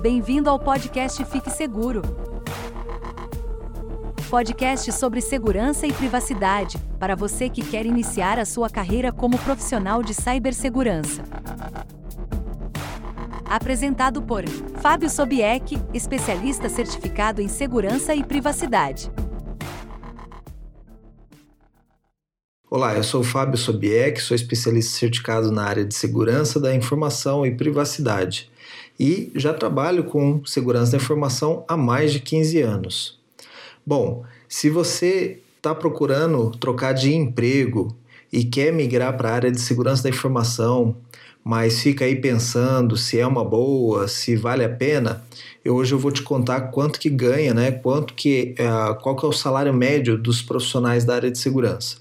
Bem-vindo ao podcast Fique Seguro. Podcast sobre segurança e privacidade, para você que quer iniciar a sua carreira como profissional de cibersegurança. Apresentado por Fábio Sobieck, especialista certificado em segurança e privacidade. Olá, eu sou Fábio Sobieck, sou especialista certificado na área de segurança da informação e privacidade e já trabalho com segurança da informação há mais de 15 anos. Bom, se você está procurando trocar de emprego e quer migrar para a área de segurança da informação, mas fica aí pensando se é uma boa, se vale a pena, eu, hoje eu vou te contar quanto que ganha, né? Quanto que, uh, qual que é o salário médio dos profissionais da área de segurança.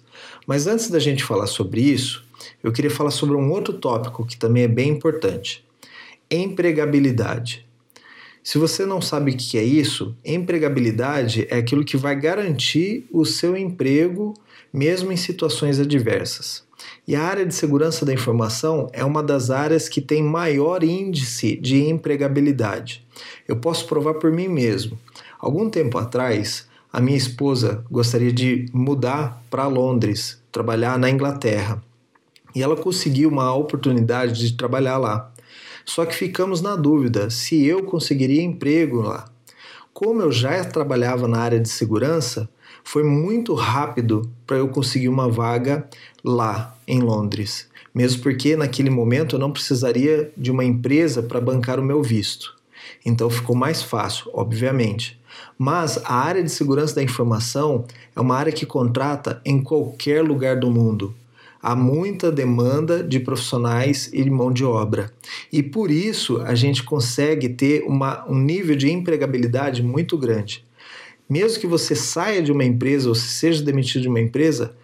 Mas antes da gente falar sobre isso, eu queria falar sobre um outro tópico que também é bem importante: empregabilidade. Se você não sabe o que é isso, empregabilidade é aquilo que vai garantir o seu emprego mesmo em situações adversas. E a área de segurança da informação é uma das áreas que tem maior índice de empregabilidade. Eu posso provar por mim mesmo. Algum tempo atrás, a minha esposa gostaria de mudar para Londres, trabalhar na Inglaterra. E ela conseguiu uma oportunidade de trabalhar lá. Só que ficamos na dúvida se eu conseguiria emprego lá. Como eu já trabalhava na área de segurança, foi muito rápido para eu conseguir uma vaga lá em Londres, mesmo porque naquele momento eu não precisaria de uma empresa para bancar o meu visto. Então ficou mais fácil, obviamente. Mas a área de segurança da informação é uma área que contrata em qualquer lugar do mundo. Há muita demanda de profissionais e mão de obra. E por isso a gente consegue ter uma, um nível de empregabilidade muito grande. Mesmo que você saia de uma empresa ou seja demitido de uma empresa,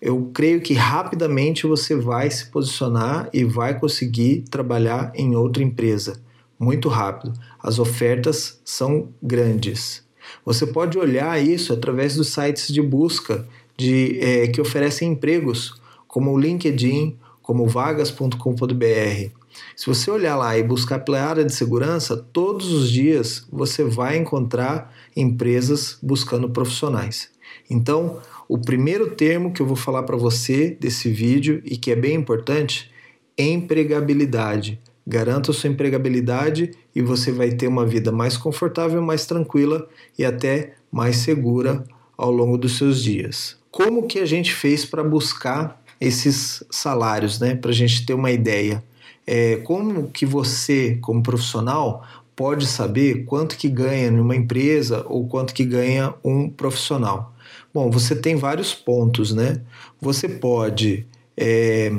eu creio que rapidamente você vai se posicionar e vai conseguir trabalhar em outra empresa. Muito rápido. As ofertas são grandes. Você pode olhar isso através dos sites de busca de, é, que oferecem empregos, como o LinkedIn, como vagas.com.br. Se você olhar lá e buscar pela área de segurança, todos os dias você vai encontrar empresas buscando profissionais. Então, o primeiro termo que eu vou falar para você desse vídeo e que é bem importante, empregabilidade. Garanta sua empregabilidade e você vai ter uma vida mais confortável, mais tranquila e até mais segura ao longo dos seus dias. Como que a gente fez para buscar esses salários, né? Para a gente ter uma ideia. É, como que você, como profissional, pode saber quanto que ganha numa empresa ou quanto que ganha um profissional? Bom, você tem vários pontos, né? Você pode é,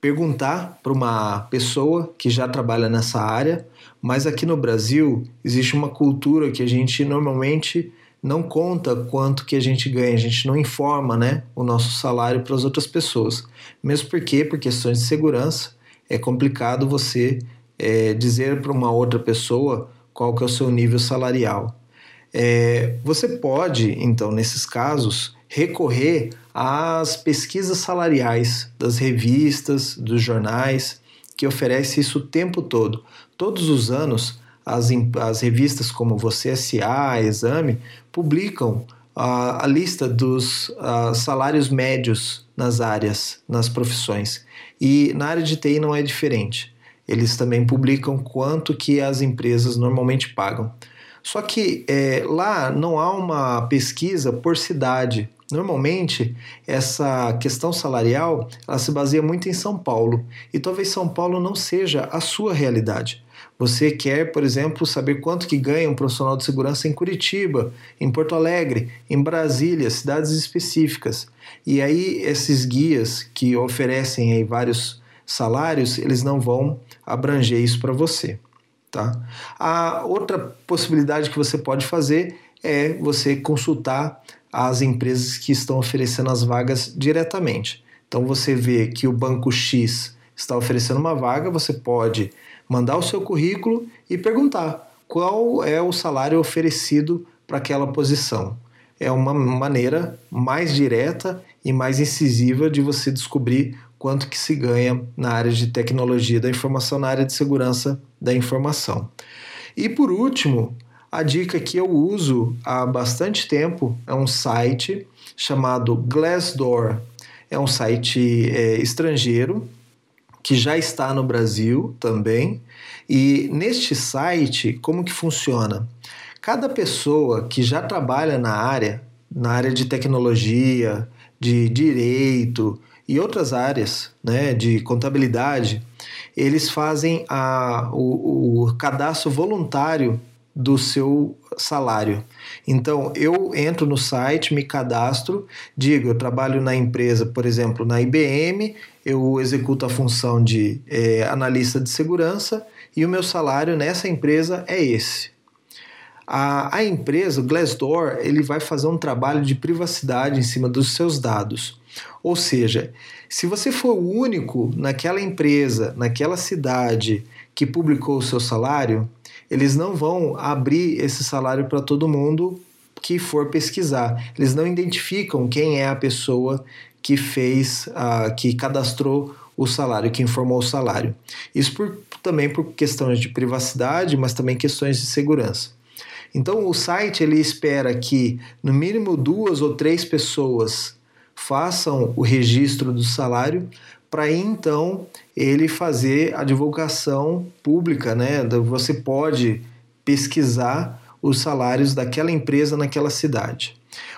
perguntar para uma pessoa que já trabalha nessa área, mas aqui no Brasil existe uma cultura que a gente normalmente não conta quanto que a gente ganha, a gente não informa né, o nosso salário para as outras pessoas. Mesmo porque, por questões de segurança, é complicado você é, dizer para uma outra pessoa qual que é o seu nível salarial. É, você pode, então, nesses casos, recorrer às pesquisas salariais das revistas, dos jornais, que oferece isso o tempo todo. Todos os anos, as, as revistas como Você SA, Exame, publicam a, a lista dos salários médios nas áreas, nas profissões. E na área de TI não é diferente. Eles também publicam quanto que as empresas normalmente pagam. Só que é, lá não há uma pesquisa por cidade. Normalmente, essa questão salarial ela se baseia muito em São Paulo e talvez São Paulo não seja a sua realidade. Você quer, por exemplo, saber quanto que ganha um profissional de segurança em Curitiba, em Porto Alegre, em Brasília, cidades específicas. E aí esses guias que oferecem aí vários salários, eles não vão abranger isso para você, tá? A outra possibilidade que você pode fazer é você consultar as empresas que estão oferecendo as vagas diretamente. Então você vê que o banco X está oferecendo uma vaga, você pode mandar o seu currículo e perguntar qual é o salário oferecido para aquela posição. É uma maneira mais direta e mais incisiva de você descobrir quanto que se ganha na área de tecnologia da informação, na área de segurança da informação. E por último, a dica que eu uso há bastante tempo é um site chamado Glassdoor. É um site é, estrangeiro que já está no Brasil também. E neste site, como que funciona? Cada pessoa que já trabalha na área, na área de tecnologia, de direito e outras áreas, né, de contabilidade, eles fazem a, o, o cadastro voluntário do seu salário. Então, eu entro no site, me cadastro, digo, eu trabalho na empresa, por exemplo, na IBM, eu executo a função de é, analista de segurança e o meu salário nessa empresa é esse. A, a empresa, o Glassdoor, ele vai fazer um trabalho de privacidade em cima dos seus dados. Ou seja, se você for o único naquela empresa, naquela cidade que publicou o seu salário, eles não vão abrir esse salário para todo mundo que for pesquisar. Eles não identificam quem é a pessoa que fez, uh, que cadastrou o salário, que informou o salário. Isso por, também por questões de privacidade, mas também questões de segurança. Então o site ele espera que no mínimo duas ou três pessoas façam o registro do salário para então ele fazer a divulgação pública, né? Você pode pesquisar os salários daquela empresa naquela cidade.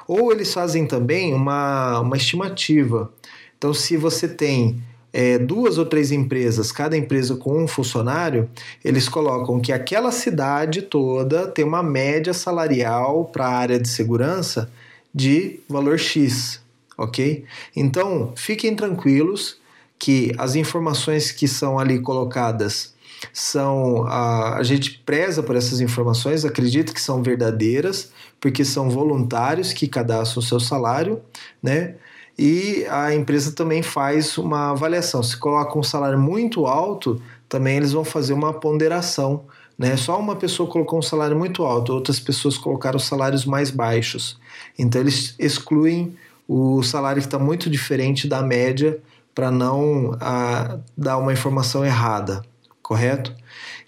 Ou eles fazem também uma, uma estimativa. Então, se você tem é, duas ou três empresas, cada empresa com um funcionário, eles colocam que aquela cidade toda tem uma média salarial para a área de segurança de valor X, ok? Então, fiquem tranquilos que as informações que são ali colocadas são a, a gente preza por essas informações, acredita que são verdadeiras, porque são voluntários que cadastram o seu salário, né? E a empresa também faz uma avaliação. Se coloca um salário muito alto, também eles vão fazer uma ponderação. Né? Só uma pessoa colocou um salário muito alto, outras pessoas colocaram salários mais baixos. Então eles excluem o salário que está muito diferente da média para não a, dar uma informação errada, correto?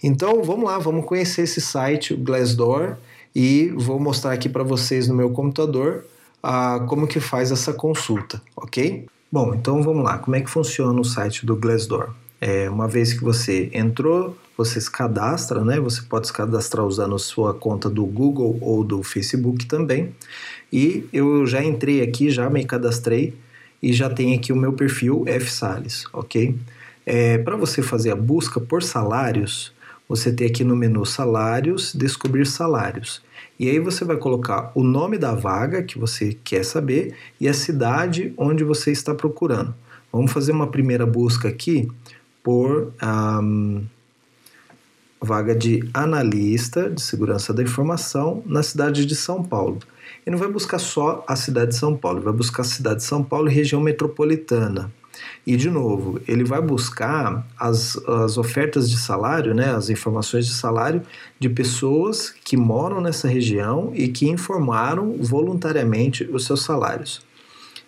Então vamos lá, vamos conhecer esse site, o Glassdoor, e vou mostrar aqui para vocês no meu computador a, como que faz essa consulta, ok? Bom, então vamos lá, como é que funciona o site do Glassdoor? É, uma vez que você entrou, você se cadastra, né? Você pode se cadastrar usando sua conta do Google ou do Facebook também. E eu já entrei aqui, já me cadastrei e já tem aqui o meu perfil F Sales, ok? É, Para você fazer a busca por salários, você tem aqui no menu Salários, Descobrir Salários. E aí você vai colocar o nome da vaga que você quer saber e a cidade onde você está procurando. Vamos fazer uma primeira busca aqui por um, vaga de analista de segurança da informação na cidade de São Paulo. Ele não vai buscar só a cidade de São Paulo, vai buscar a cidade de São Paulo e região metropolitana. E, de novo, ele vai buscar as, as ofertas de salário, né, as informações de salário de pessoas que moram nessa região e que informaram voluntariamente os seus salários.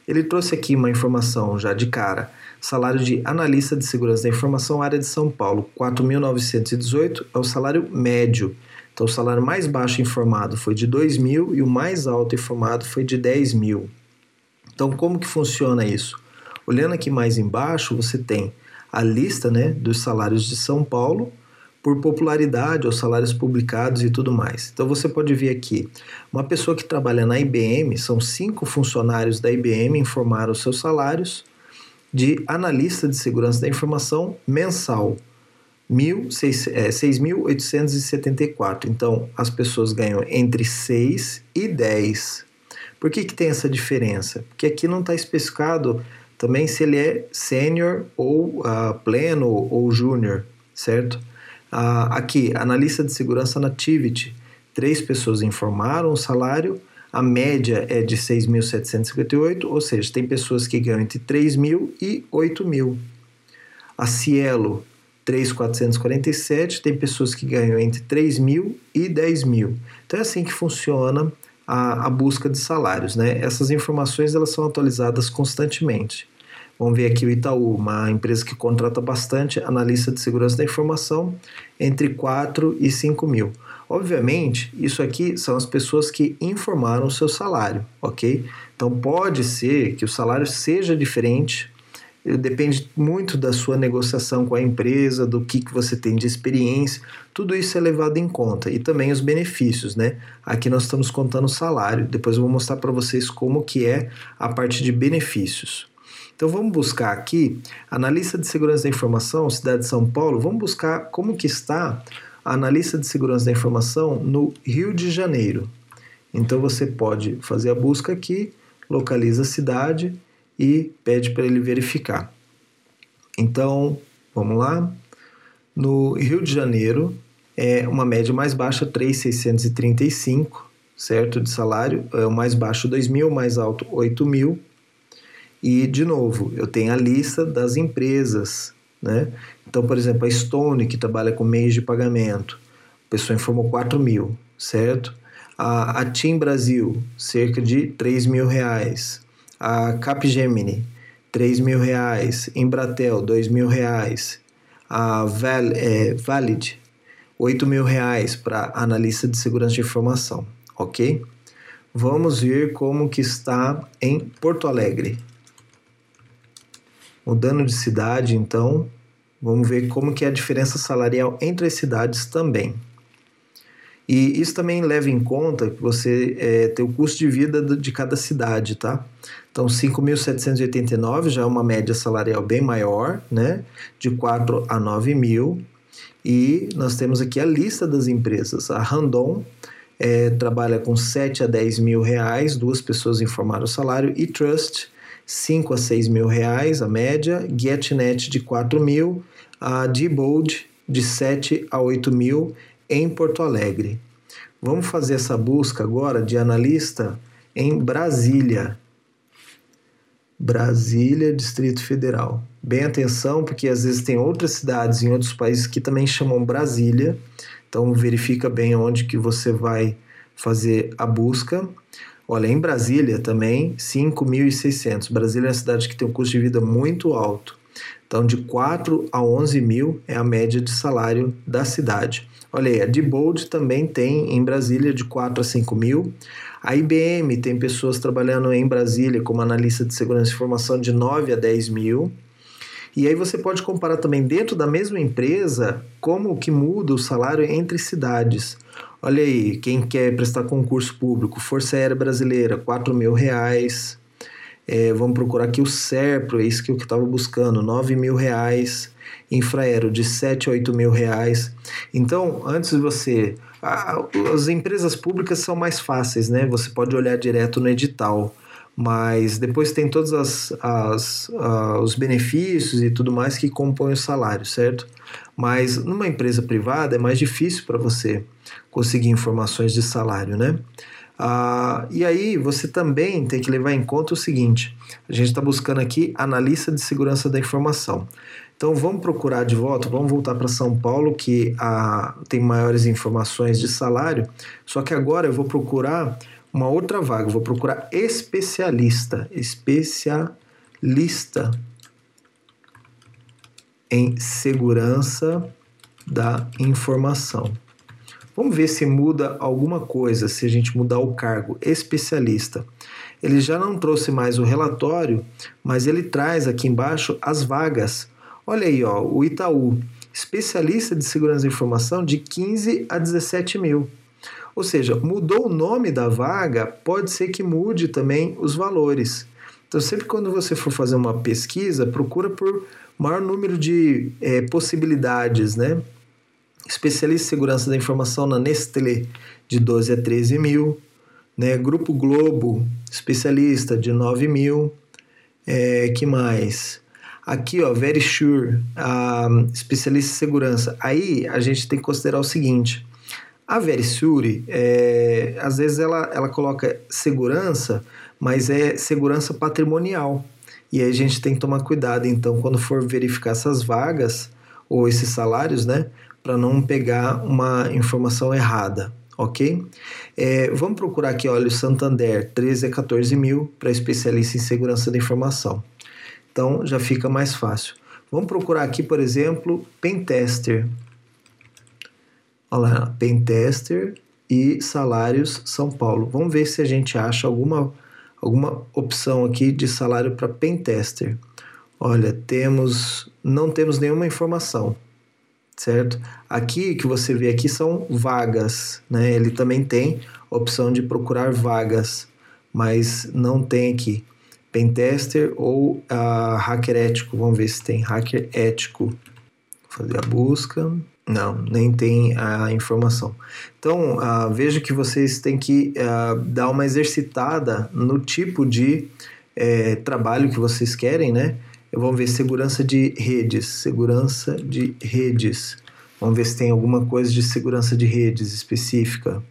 Ele trouxe aqui uma informação já de cara. Salário de analista de segurança da informação, área de São Paulo, 4.918 é o salário médio. Então, o salário mais baixo informado foi de 2 mil e o mais alto informado foi de 10 mil. Então, como que funciona isso? Olhando aqui mais embaixo, você tem a lista né, dos salários de São Paulo por popularidade, os salários publicados e tudo mais. Então você pode ver aqui, uma pessoa que trabalha na IBM, são cinco funcionários da IBM informaram seus salários de analista de segurança da informação mensal. 6.874. É, então, as pessoas ganham entre 6 e 10. Por que, que tem essa diferença? Porque aqui não está especificado também se ele é sênior ou uh, pleno ou júnior, certo? Uh, aqui, analista de segurança na Tivity. Três pessoas informaram o salário, a média é de 6.758, ou seja, tem pessoas que ganham entre 3.000 e 8.000. A Cielo 3,447, tem pessoas que ganham entre 3 mil e 10 mil. Então é assim que funciona a, a busca de salários. Né? Essas informações elas são atualizadas constantemente. Vamos ver aqui o Itaú, uma empresa que contrata bastante analista de segurança da informação, entre 4 e 5 mil. Obviamente, isso aqui são as pessoas que informaram o seu salário, ok? Então pode ser que o salário seja diferente depende muito da sua negociação com a empresa, do que, que você tem de experiência, tudo isso é levado em conta e também os benefícios, né? Aqui nós estamos contando o salário, depois eu vou mostrar para vocês como que é a parte de benefícios. Então vamos buscar aqui, analista de segurança da informação, cidade de São Paulo, vamos buscar como que está a analista de segurança da informação no Rio de Janeiro. Então você pode fazer a busca aqui, localiza a cidade, e pede para ele verificar. Então, vamos lá. No Rio de Janeiro, é uma média mais baixa 3,635, certo? De salário, é o mais baixo 2.000, o mais alto 8.000. E, de novo, eu tenho a lista das empresas, né? Então, por exemplo, a Stone, que trabalha com meios de pagamento, a pessoa informou 4 mil, certo? A, a Team Brasil, cerca de 3 mil reais a Capgemini, 3 mil reais, Embratel, 2 mil reais, a Val, é, Valid, 8 mil reais para analista de segurança de informação, ok? Vamos ver como que está em Porto Alegre. Mudando de cidade, então, vamos ver como que é a diferença salarial entre as cidades também. E isso também leva em conta que você é, tem o custo de vida de cada cidade, tá? Então, 5.789 já é uma média salarial bem maior, né? De 4 a 9 mil. E nós temos aqui a lista das empresas. A Randon é, trabalha com 7 a 10 mil reais, duas pessoas informaram o salário. E Trust, 5 a 6 mil reais, a média. GetNet de 4 mil. A Diebold, de 7 a 8 mil em Porto Alegre. Vamos fazer essa busca agora de analista em Brasília. Brasília, Distrito Federal. Bem atenção, porque às vezes tem outras cidades em outros países que também chamam Brasília. Então verifica bem onde que você vai fazer a busca. Olha, em Brasília também, 5.600. Brasília é uma cidade que tem um custo de vida muito alto. Então, de 4 a 11 mil é a média de salário da cidade. Olha aí, a Diebold também tem em Brasília de 4 a 5 mil. A IBM tem pessoas trabalhando em Brasília como analista de segurança de informação de 9 a 10 mil. E aí você pode comparar também dentro da mesma empresa como que muda o salário entre cidades. Olha aí, quem quer prestar concurso público, Força Aérea Brasileira, 4 mil reais. É, vamos procurar aqui o SERPRO, é isso que eu estava buscando, 9 mil reais. Infraero, de 7 a 8 mil reais. Então, antes de você... as empresas públicas são mais fáceis, né? Você pode olhar direto no edital mas depois tem todos as, as, uh, os benefícios e tudo mais que compõem o salário, certo? Mas numa empresa privada é mais difícil para você conseguir informações de salário, né? Ah, e aí você também tem que levar em conta o seguinte: a gente está buscando aqui analista de segurança da informação. Então vamos procurar de volta, vamos voltar para São Paulo, que ah, tem maiores informações de salário. Só que agora eu vou procurar uma outra vaga, vou procurar especialista, especialista em segurança da informação. Vamos ver se muda alguma coisa, se a gente mudar o cargo especialista. Ele já não trouxe mais o relatório, mas ele traz aqui embaixo as vagas. Olha aí, ó, o Itaú, especialista de segurança da informação de 15 a 17 mil. Ou seja, mudou o nome da vaga, pode ser que mude também os valores. Então, sempre quando você for fazer uma pesquisa, procura por maior número de é, possibilidades, né? especialista em segurança da informação na Nestlé, de 12 a 13 mil, né? Grupo Globo, especialista, de 9 mil, é, que mais? Aqui, ó, Verisure, a especialista em segurança. Aí a gente tem que considerar o seguinte: a Verisure, é, às vezes ela, ela coloca segurança, mas é segurança patrimonial. E aí a gente tem que tomar cuidado, então, quando for verificar essas vagas ou esses salários, né? para não pegar uma informação errada, ok? É, vamos procurar aqui, olha, o Santander, 13 a 14 mil para especialista em segurança da informação. Então já fica mais fácil. Vamos procurar aqui, por exemplo, Pentester. Olha lá, Pentester e salários São Paulo. Vamos ver se a gente acha alguma, alguma opção aqui de salário para Pentester. Olha, temos não temos nenhuma informação, certo? Aqui que você vê aqui são vagas, né? Ele também tem a opção de procurar vagas, mas não tem aqui pentester ou uh, hacker ético. Vamos ver se tem hacker ético. Vou fazer a busca. Não, nem tem a informação. Então, uh, veja que vocês têm que uh, dar uma exercitada no tipo de eh, trabalho que vocês querem, né? Vamos ver segurança de redes, segurança de redes. Vamos ver se tem alguma coisa de segurança de redes específica.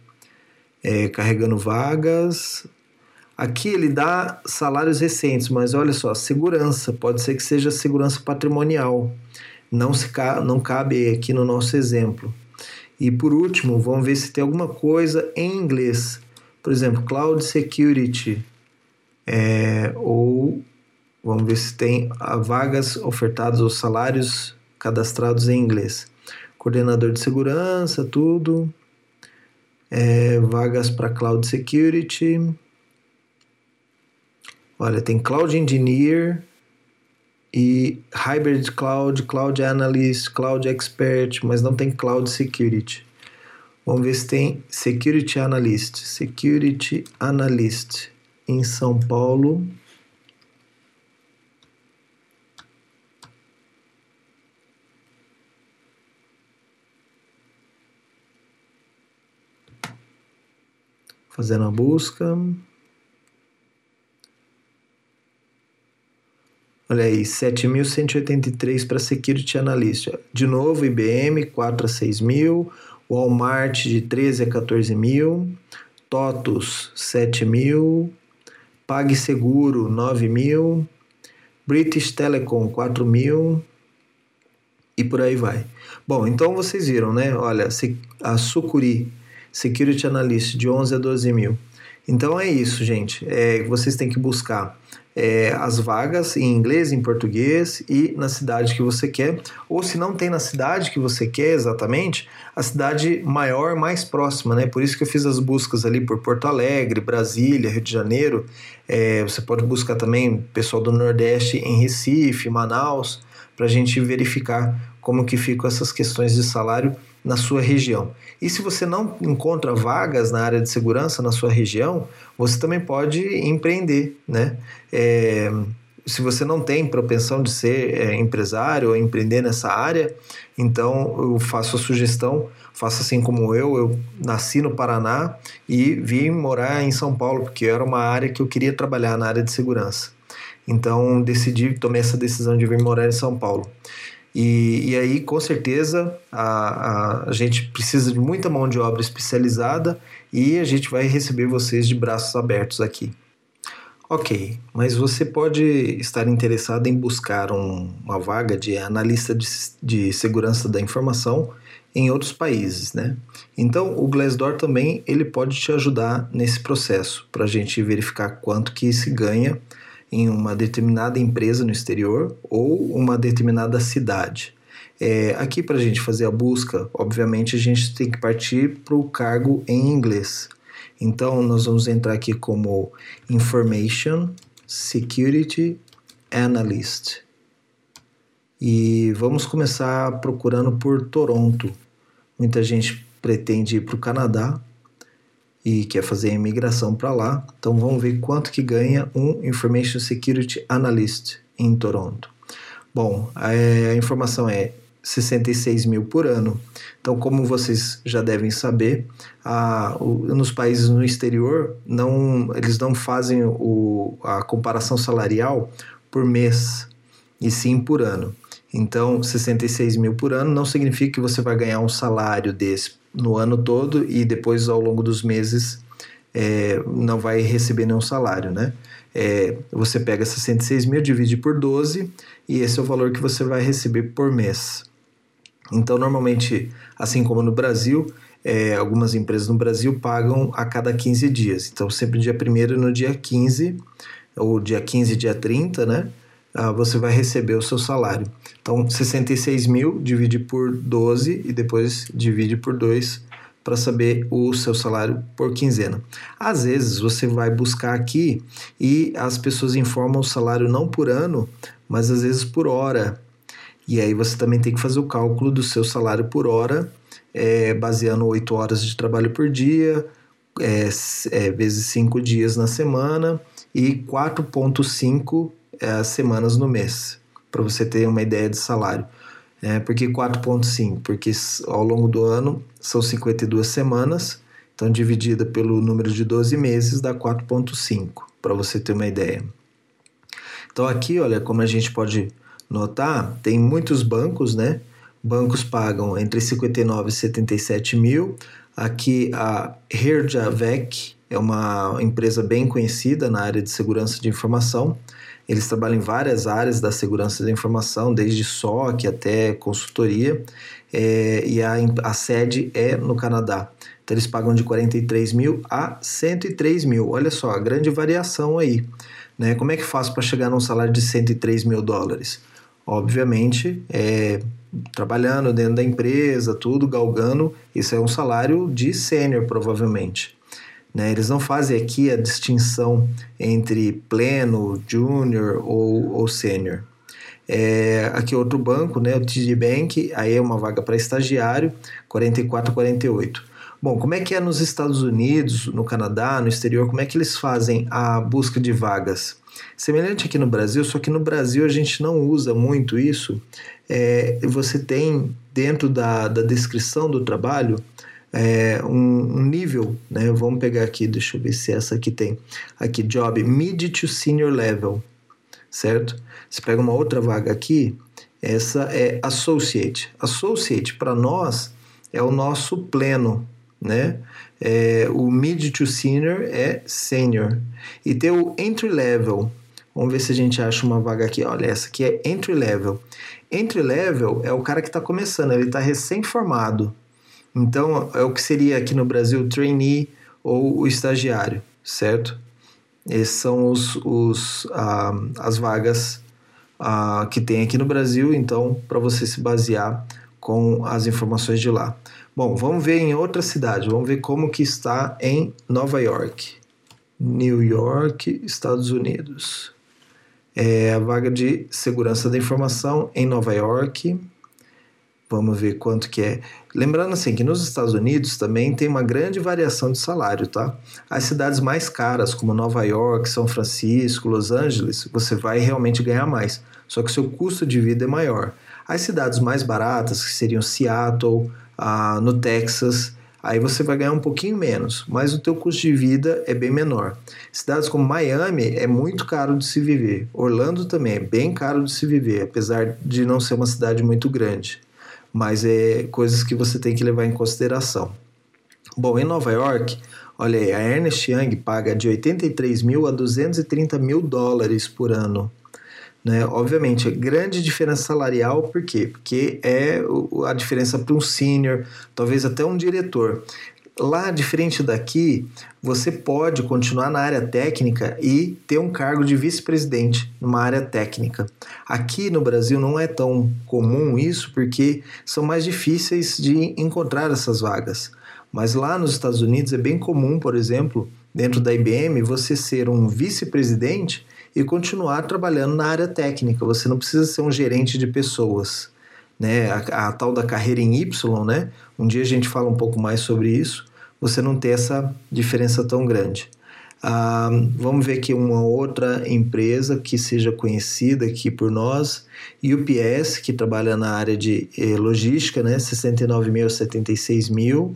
É, carregando vagas. Aqui ele dá salários recentes, mas olha só, segurança, pode ser que seja segurança patrimonial não, se não cabe aqui no nosso exemplo. E por último, vamos ver se tem alguma coisa em inglês. Por exemplo, Cloud Security. É, ou vamos ver se tem vagas ofertadas ou salários cadastrados em inglês. Coordenador de segurança, tudo. É, vagas para Cloud Security. Olha, tem Cloud Engineer, e Hybrid Cloud, Cloud Analyst, Cloud Expert, mas não tem Cloud Security. Vamos ver se tem Security Analyst. Security Analyst em São Paulo. Fazendo a busca. Olha aí, 7.183 para Security Analyst. De novo, IBM, 4 a 6 mil. Walmart, de 13 a 14 mil. TOTUS, 7 mil. PagSeguro, 9 mil. British Telecom, 4 mil. E por aí vai. Bom, então vocês viram, né? Olha, a Sucuri, Security Analyst, de 11 a 12 mil. Então é isso, gente. É, vocês têm que buscar é, as vagas em inglês, em português e na cidade que você quer. Ou se não tem na cidade que você quer exatamente, a cidade maior, mais próxima, né? Por isso que eu fiz as buscas ali por Porto Alegre, Brasília, Rio de Janeiro. É, você pode buscar também pessoal do Nordeste em Recife, Manaus, para a gente verificar como que ficam essas questões de salário na sua região. E se você não encontra vagas na área de segurança na sua região, você também pode empreender, né? É, se você não tem propensão de ser é, empresário ou empreender nessa área, então eu faço a sugestão, faça assim como eu, eu nasci no Paraná e vim morar em São Paulo, porque era uma área que eu queria trabalhar na área de segurança. Então decidi, tomei essa decisão de vir morar em São Paulo. E, e aí, com certeza, a, a, gente precisa de muita mão de obra especializada e a gente vai receber vocês de braços abertos aqui. Ok, mas você pode estar interessado em buscar um, uma vaga de analista de, de segurança da informação em outros países, né? Então, o Glassdoor também ele pode te ajudar nesse processo para a gente verificar quanto que se ganha em uma determinada empresa no exterior ou uma determinada cidade. É, aqui, para a gente fazer a busca, obviamente a gente tem que partir para o cargo em inglês. Então, nós vamos entrar aqui como Information Security Analyst. E vamos começar procurando por Toronto. Muita gente pretende ir para o Canadá, e quer fazer a imigração para lá. Então vamos ver quanto que ganha um Information Security Analyst em Toronto. Bom, a, a informação é 66 mil por ano. Então, como vocês já devem saber, a, o, nos países no exterior não, eles não fazem o, a comparação salarial por mês e sim por ano. Então, 66 mil por ano não significa que você vai ganhar um salário desse no ano todo e depois ao longo dos meses é, não vai receber nenhum salário, né? É, você pega 66 mil, divide por 12 e esse é o valor que você vai receber por mês. Então, normalmente, assim como no Brasil, é, algumas empresas no Brasil pagam a cada 15 dias. Então, sempre dia 1 no dia 15, ou dia 15, dia 30, né? Uh, você vai receber o seu salário. Então, 66 mil divide por 12 e depois divide por 2 para saber o seu salário por quinzena. Às vezes você vai buscar aqui e as pessoas informam o salário não por ano, mas às vezes por hora. E aí você também tem que fazer o cálculo do seu salário por hora, é, baseando 8 horas de trabalho por dia, é, é, vezes 5 dias na semana e 4,5 é, semanas no mês, para você ter uma ideia de salário. É, por que 4,5? Porque ao longo do ano são 52 semanas, então dividida pelo número de 12 meses dá 4,5, para você ter uma ideia. Então aqui, olha, como a gente pode notar, tem muitos bancos, né? Bancos pagam entre 59 e 77 mil. Aqui a Herjavec é uma empresa bem conhecida na área de segurança de informação. Eles trabalham em várias áreas da segurança da informação, desde SOC até consultoria, é, e a, a sede é no Canadá. Então eles pagam de 43 mil a 103 mil. Olha só, a grande variação aí. Né? Como é que faz para chegar num salário de 103 mil dólares? Obviamente, é, trabalhando dentro da empresa, tudo, galgando, isso é um salário de sênior, provavelmente. Né? Eles não fazem aqui a distinção entre pleno, júnior ou, ou sênior. É, aqui outro banco, né, o TD Bank, aí é uma vaga para estagiário, 44 48. Bom, como é que é nos Estados Unidos, no Canadá, no exterior, como é que eles fazem a busca de vagas? Semelhante aqui no Brasil, só que no Brasil a gente não usa muito isso. É, você tem dentro da, da descrição do trabalho é, um, um, nível, né? Vamos pegar aqui, deixa eu ver se essa aqui tem. Aqui, job mid to senior level, certo? Você pega uma outra vaga aqui, essa é associate. Associate para nós é o nosso pleno, né? É, o mid to senior é senior. E tem o entry level. Vamos ver se a gente acha uma vaga aqui. Olha, essa aqui é entry level. Entry level é o cara que está começando, ele está recém-formado. Então, é o que seria aqui no Brasil o trainee ou o estagiário, certo? Esses são os, os, ah, as vagas ah, que tem aqui no Brasil, então, para você se basear com as informações de lá. Bom, vamos ver em outra cidade, vamos ver como que está em Nova York. New York, Estados Unidos. É a vaga de segurança da informação em Nova York. Vamos ver quanto que é. Lembrando assim que nos Estados Unidos também tem uma grande variação de salário, tá? As cidades mais caras, como Nova York, São Francisco, Los Angeles, você vai realmente ganhar mais. Só que seu custo de vida é maior. As cidades mais baratas, que seriam Seattle, ah, no Texas, aí você vai ganhar um pouquinho menos, mas o teu custo de vida é bem menor. Cidades como Miami é muito caro de se viver. Orlando também é bem caro de se viver, apesar de não ser uma cidade muito grande mas é coisas que você tem que levar em consideração. Bom, em Nova York, olha aí, a Ernest Young paga de 83 mil a 230 mil dólares por ano. Né? Obviamente, é grande diferença salarial, por quê? Porque é a diferença para um senior, talvez até um diretor. Lá, diferente daqui, você pode continuar na área técnica e ter um cargo de vice-presidente numa área técnica. Aqui no Brasil não é tão comum isso porque são mais difíceis de encontrar essas vagas. Mas lá nos Estados Unidos é bem comum, por exemplo, dentro da IBM, você ser um vice-presidente e continuar trabalhando na área técnica. Você não precisa ser um gerente de pessoas. Né? A, a tal da carreira em Y, né? Um dia a gente fala um pouco mais sobre isso você não ter essa diferença tão grande. Ah, vamos ver aqui uma outra empresa que seja conhecida aqui por nós, UPS, que trabalha na área de eh, logística, né, 69 mil, 76 mil,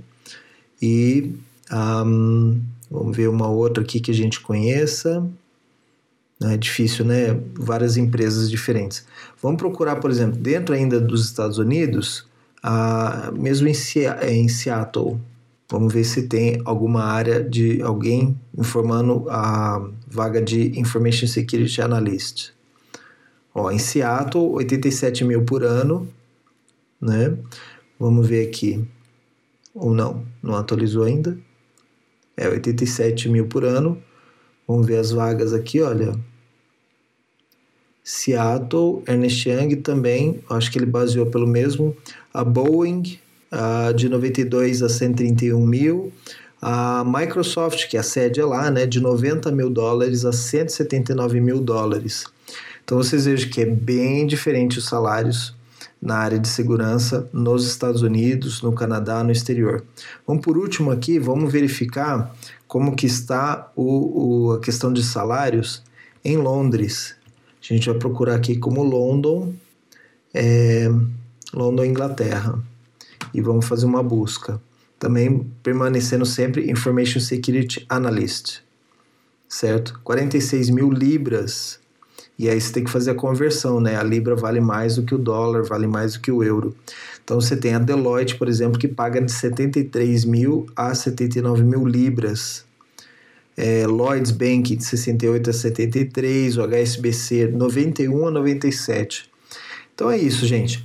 e um, vamos ver uma outra aqui que a gente conheça, é difícil, né, várias empresas diferentes. Vamos procurar, por exemplo, dentro ainda dos Estados Unidos, ah, mesmo em, em Seattle, Vamos ver se tem alguma área de alguém informando a vaga de Information Security Analyst. Ó, em Seattle, 87 mil por ano, né? Vamos ver aqui. Ou não, não atualizou ainda. É 87 mil por ano. Vamos ver as vagas aqui, olha. Seattle, Ernest Young também, acho que ele baseou pelo mesmo. A Boeing, uh, de 92 a 131 mil. A Microsoft, que a sede é lá, né, de 90 mil dólares a 179 mil dólares. Então vocês vejam que é bem diferente os salários na área de segurança nos Estados Unidos, no Canadá, no exterior. Vamos por último aqui, vamos verificar como que está o, o, a questão de salários em Londres. A gente vai procurar aqui como London, é, London, Inglaterra, e vamos fazer uma busca. Também permanecendo sempre Information Security Analyst, certo? 46 mil libras e aí você tem que fazer a conversão, né? A libra vale mais do que o dólar, vale mais do que o euro. Então você tem a Deloitte, por exemplo, que paga de 73 mil a 79 mil libras. É, Lloyds Bank de 68 a 73, o HSBC 91 a 97. Então é isso, gente.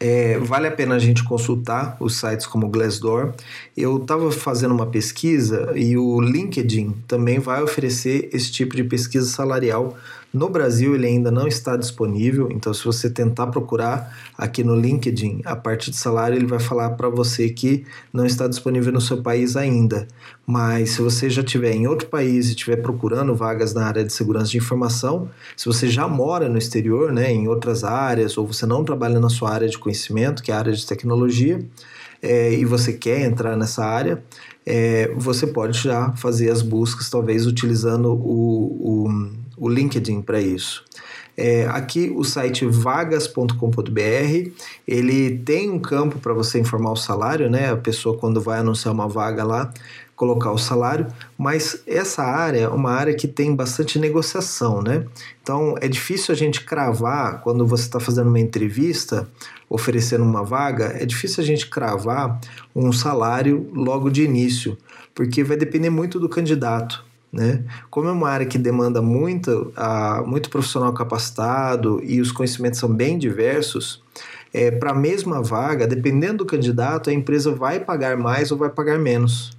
É, vale a pena a gente consultar os sites como Glassdoor. Eu estava fazendo uma pesquisa e o LinkedIn também vai oferecer esse tipo de pesquisa salarial no Brasil ele ainda não está disponível, então se você tentar procurar aqui no LinkedIn a parte de salário, ele vai falar para você que não está disponível no seu país ainda. Mas se você já estiver em outro país e estiver procurando vagas na área de segurança de informação, se você já mora no exterior, né, em outras áreas, ou você não trabalha na sua área de conhecimento, que é a área de tecnologia, é, e você quer entrar nessa área, é, você pode já fazer as buscas, talvez utilizando o, o o LinkedIn para isso. É, aqui o site vagas.com.br ele tem um campo para você informar o salário, né? A pessoa quando vai anunciar uma vaga lá colocar o salário, mas essa área é uma área que tem bastante negociação, né? Então é difícil a gente cravar quando você está fazendo uma entrevista, oferecendo uma vaga, é difícil a gente cravar um salário logo de início, porque vai depender muito do candidato. Né? Como é uma área que demanda muito, muito profissional capacitado e os conhecimentos são bem diversos, é, para a mesma vaga, dependendo do candidato, a empresa vai pagar mais ou vai pagar menos.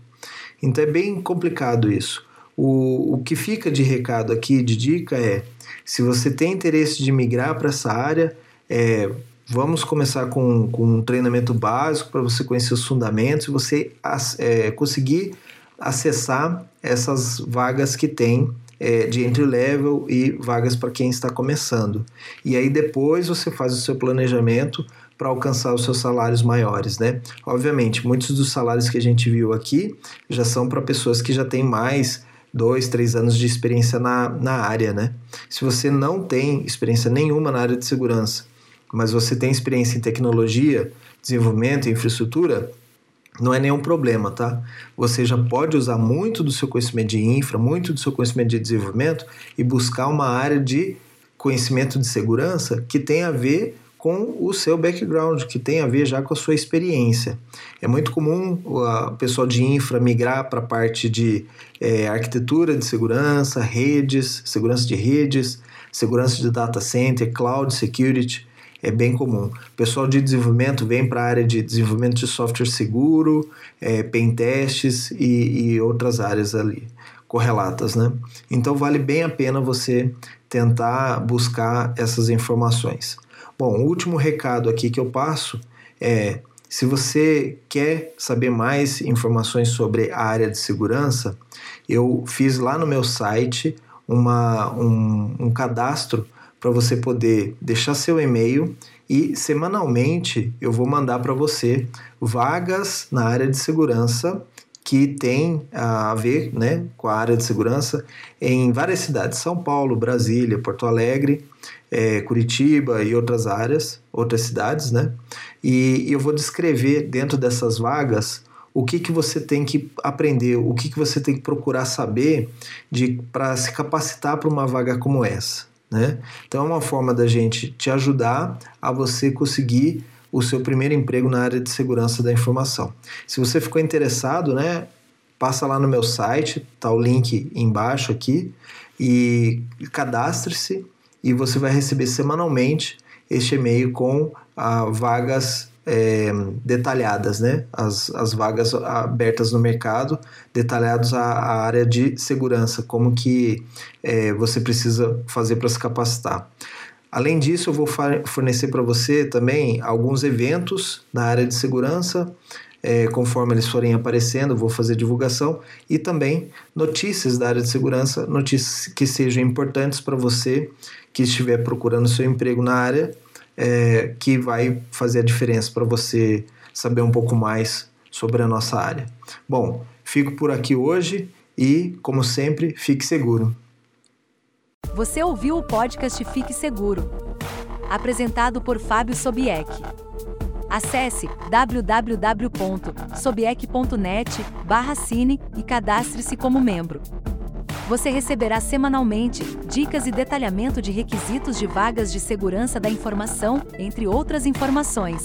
Então é bem complicado isso. O, o que fica de recado aqui, de dica, é: se você tem interesse de migrar para essa área, é, vamos começar com, com um treinamento básico para você conhecer os fundamentos e você é, conseguir acessar essas vagas que tem é, de entry level e vagas para quem está começando. E aí depois você faz o seu planejamento para alcançar os seus salários maiores, né? Obviamente, muitos dos salários que a gente viu aqui já são para pessoas que já têm mais dois, três anos de experiência na, na área, né? Se você não tem experiência nenhuma na área de segurança, mas você tem experiência em tecnologia, desenvolvimento e infraestrutura, não é nenhum problema, tá? Você já pode usar muito do seu conhecimento de infra, muito do seu conhecimento de desenvolvimento e buscar uma área de conhecimento de segurança que tem a ver com o seu background, que tem a ver já com a sua experiência. É muito comum o pessoal de infra migrar para a parte de é, arquitetura de segurança, redes, segurança de redes, segurança de data center, cloud security é bem comum. Pessoal de desenvolvimento vem para a área de desenvolvimento de software seguro, é, pen testes e, e outras áreas ali correlatas, né? Então vale bem a pena você tentar buscar essas informações. Bom, o último recado aqui que eu passo é se você quer saber mais informações sobre a área de segurança, eu fiz lá no meu site uma, um, um cadastro para você poder deixar seu e-mail e semanalmente eu vou mandar para você vagas na área de segurança que tem a ver né, com a área de segurança em várias cidades, São Paulo, Brasília, Porto Alegre, é, Curitiba e outras áreas, outras cidades, né? E, eu vou descrever dentro dessas vagas o que, que você tem que aprender, o que, que você tem que procurar saber para se capacitar para uma vaga como essa. Né? Então é uma forma da gente te ajudar a você conseguir o seu primeiro emprego na área de segurança da informação. Se você ficou interessado, né, passa lá no meu site, tá o link embaixo aqui e cadastre-se e você vai receber semanalmente este e-mail com ah, vagas é, detalhadas, né? As, as vagas abertas no mercado, detalhados a, a área de segurança, como que é, você precisa fazer para se capacitar. Além disso, eu vou fornecer para você também alguns eventos na área de segurança, é, conforme eles forem aparecendo, vou fazer divulgação e também notícias da área de segurança, notícias que sejam importantes para você que estiver procurando seu emprego na área, é, que vai fazer a diferença para você saber um pouco mais sobre a nossa área. Bom, fico por aqui hoje e, como sempre, fique seguro. Você ouviu o podcast Fique Seguro, apresentado por Fábio Sobieck. Acesse www.sobieck.net/cine e cadastre-se como membro. Você receberá semanalmente dicas e detalhamento de requisitos de vagas de segurança da informação, entre outras informações.